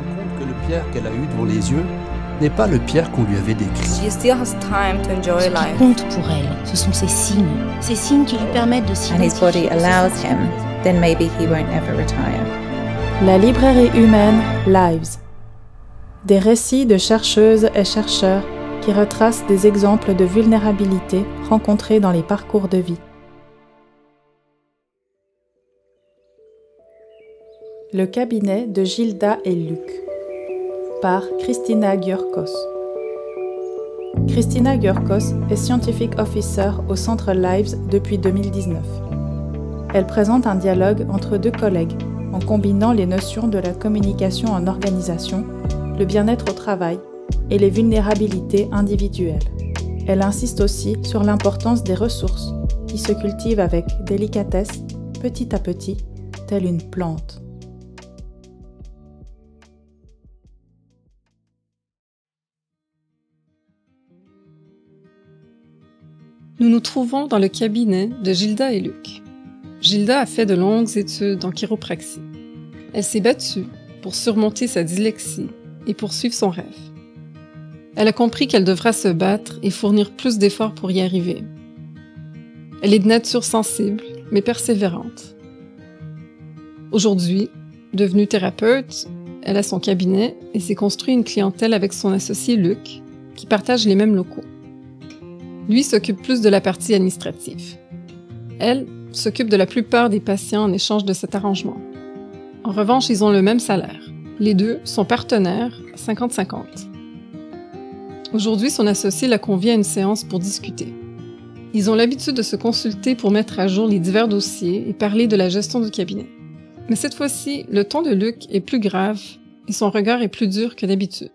bien compte que le Pierre qu'elle a eu devant les yeux n'est pas le Pierre qu'on lui avait décrit. She still has time to enjoy Ce qui compte pour elle, ce sont ces signes, ces signes qui lui permettent de and his body s'identifier. allows him, then maybe he won't ever retire. La librairie humaine Lives. Des récits de chercheuses et chercheurs qui retracent des exemples de vulnérabilité rencontrés dans les parcours de vie. Le cabinet de Gilda et Luc par Christina Gyurkos. Christina Gyurkos est Scientific Officer au Centre Lives depuis 2019. Elle présente un dialogue entre deux collègues en combinant les notions de la communication en organisation, le bien-être au travail et les vulnérabilités individuelles. Elle insiste aussi sur l'importance des ressources qui se cultivent avec délicatesse, petit à petit, telle une plante. Nous nous trouvons dans le cabinet de Gilda et Luc. Gilda a fait de longues études en chiropraxie. Elle s'est battue pour surmonter sa dyslexie et poursuivre son rêve. Elle a compris qu'elle devra se battre et fournir plus d'efforts pour y arriver. Elle est de nature sensible, mais persévérante. Aujourd'hui, devenue thérapeute, elle a son cabinet et s'est construit une clientèle avec son associé Luc, qui partagent les mêmes locaux. Lui s'occupe plus de la partie administrative. Elle s'occupe de la plupart des patients en échange de cet arrangement. En revanche, ils ont le même salaire. Les deux sont partenaires 50-50. Aujourd'hui, son associé la convie à une séance pour discuter. Ils ont l'habitude de se consulter pour mettre à jour les divers dossiers et parler de la gestion du cabinet. Mais cette fois-ci, le ton de Luc est plus grave et son regard est plus dur que d'habitude.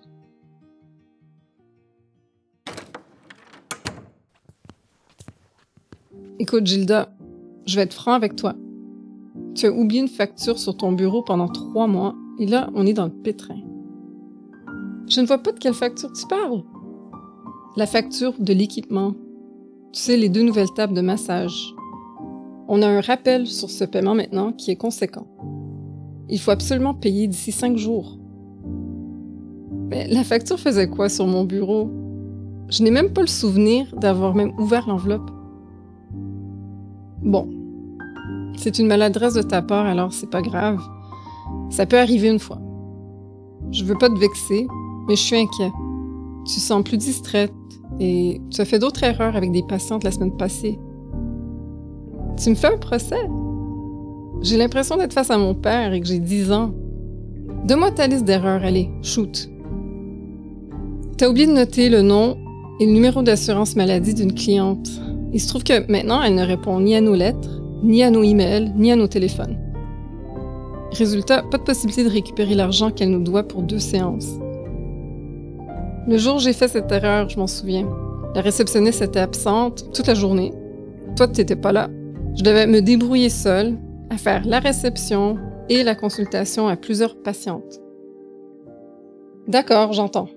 Écoute, Gilda, je vais être franc avec toi. Tu as oublié une facture sur ton bureau pendant trois mois et là, on est dans le pétrin. Je ne vois pas de quelle facture tu parles. La facture de l'équipement. Tu sais, les deux nouvelles tables de massage. On a un rappel sur ce paiement maintenant qui est conséquent. Il faut absolument payer d'ici cinq jours. Mais la facture faisait quoi sur mon bureau? Je n'ai même pas le souvenir d'avoir même ouvert l'enveloppe. Bon. C'est une maladresse de ta part, alors c'est pas grave. Ça peut arriver une fois. Je veux pas te vexer, mais je suis inquiet. Tu sens plus distraite et tu as fait d'autres erreurs avec des patientes la semaine passée. Tu me fais un procès? J'ai l'impression d'être face à mon père et que j'ai 10 ans. Donne-moi ta liste d'erreurs, allez, shoot. T'as oublié de noter le nom et le numéro d'assurance maladie d'une cliente. Il se trouve que maintenant, elle ne répond ni à nos lettres, ni à nos emails, ni à nos téléphones. Résultat, pas de possibilité de récupérer l'argent qu'elle nous doit pour deux séances. Le jour où j'ai fait cette erreur, je m'en souviens. La réceptionniste était absente toute la journée. Toi, tu n'étais pas là. Je devais me débrouiller seule à faire la réception et la consultation à plusieurs patientes. D'accord, j'entends.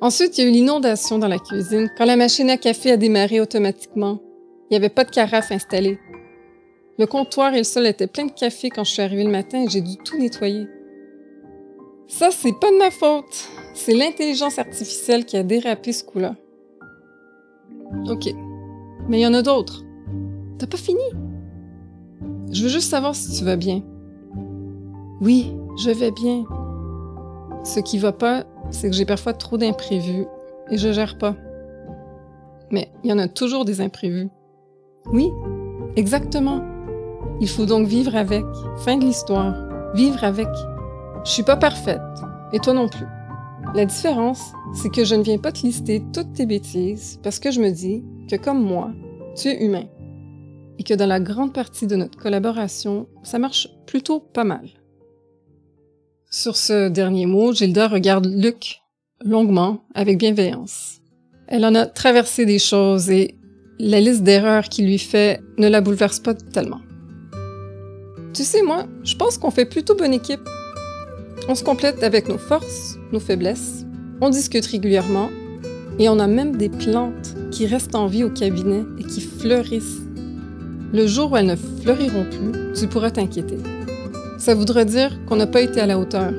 Ensuite, il y a eu l'inondation dans la cuisine quand la machine à café a démarré automatiquement. Il n'y avait pas de carafe installée. Le comptoir et le sol étaient pleins de café quand je suis arrivée le matin et j'ai dû tout nettoyer. Ça, c'est pas de ma faute. C'est l'intelligence artificielle qui a dérapé ce coup-là. Ok. Mais il y en a d'autres. T'as pas fini? Je veux juste savoir si tu vas bien. Oui, je vais bien. Ce qui va pas, c'est que j'ai parfois trop d'imprévus et je gère pas. Mais il y en a toujours des imprévus. Oui, exactement. Il faut donc vivre avec. Fin de l'histoire. Vivre avec. Je suis pas parfaite. Et toi non plus. La différence, c'est que je ne viens pas te lister toutes tes bêtises parce que je me dis que comme moi, tu es humain. Et que dans la grande partie de notre collaboration, ça marche plutôt pas mal. Sur ce dernier mot, Gilda regarde Luc longuement, avec bienveillance. Elle en a traversé des choses et la liste d'erreurs qu'il lui fait ne la bouleverse pas tellement. Tu sais, moi, je pense qu'on fait plutôt bonne équipe. On se complète avec nos forces, nos faiblesses, on discute régulièrement et on a même des plantes qui restent en vie au cabinet et qui fleurissent. Le jour où elles ne fleuriront plus, tu pourras t'inquiéter. Ça voudrait dire qu'on n'a pas été à la hauteur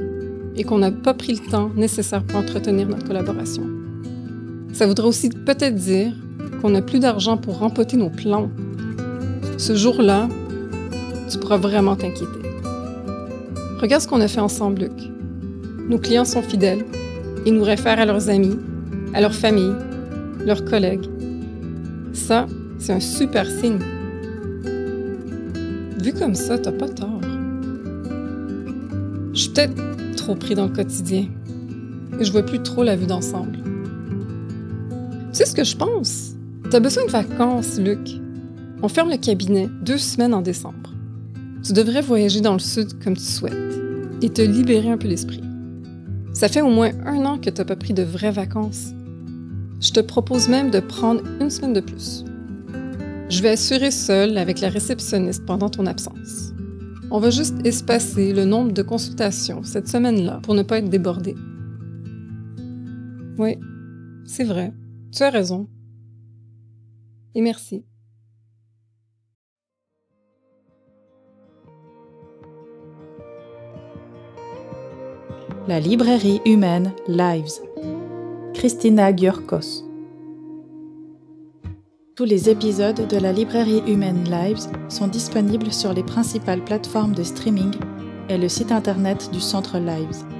et qu'on n'a pas pris le temps nécessaire pour entretenir notre collaboration. Ça voudrait aussi peut-être dire qu'on n'a plus d'argent pour rempoter nos plans. Ce jour-là, tu pourras vraiment t'inquiéter. Regarde ce qu'on a fait ensemble, Luc. Nos clients sont fidèles. Ils nous réfèrent à leurs amis, à leur famille, leurs collègues. Ça, c'est un super signe. Vu comme ça, t'as pas tort. Je suis peut-être trop pris dans le quotidien et je vois plus trop la vue d'ensemble. Tu sais ce que je pense? T'as besoin de vacances, Luc. On ferme le cabinet deux semaines en décembre. Tu devrais voyager dans le sud comme tu souhaites et te libérer un peu l'esprit. Ça fait au moins un an que tu n'as pas pris de vraies vacances. Je te propose même de prendre une semaine de plus. Je vais assurer seul avec la réceptionniste pendant ton absence. On va juste espacer le nombre de consultations cette semaine-là pour ne pas être débordé. Oui, c'est vrai. Tu as raison. Et merci. La librairie humaine Lives. Christina Gyurkos. Tous les épisodes de la librairie humaine Lives sont disponibles sur les principales plateformes de streaming et le site internet du Centre Lives.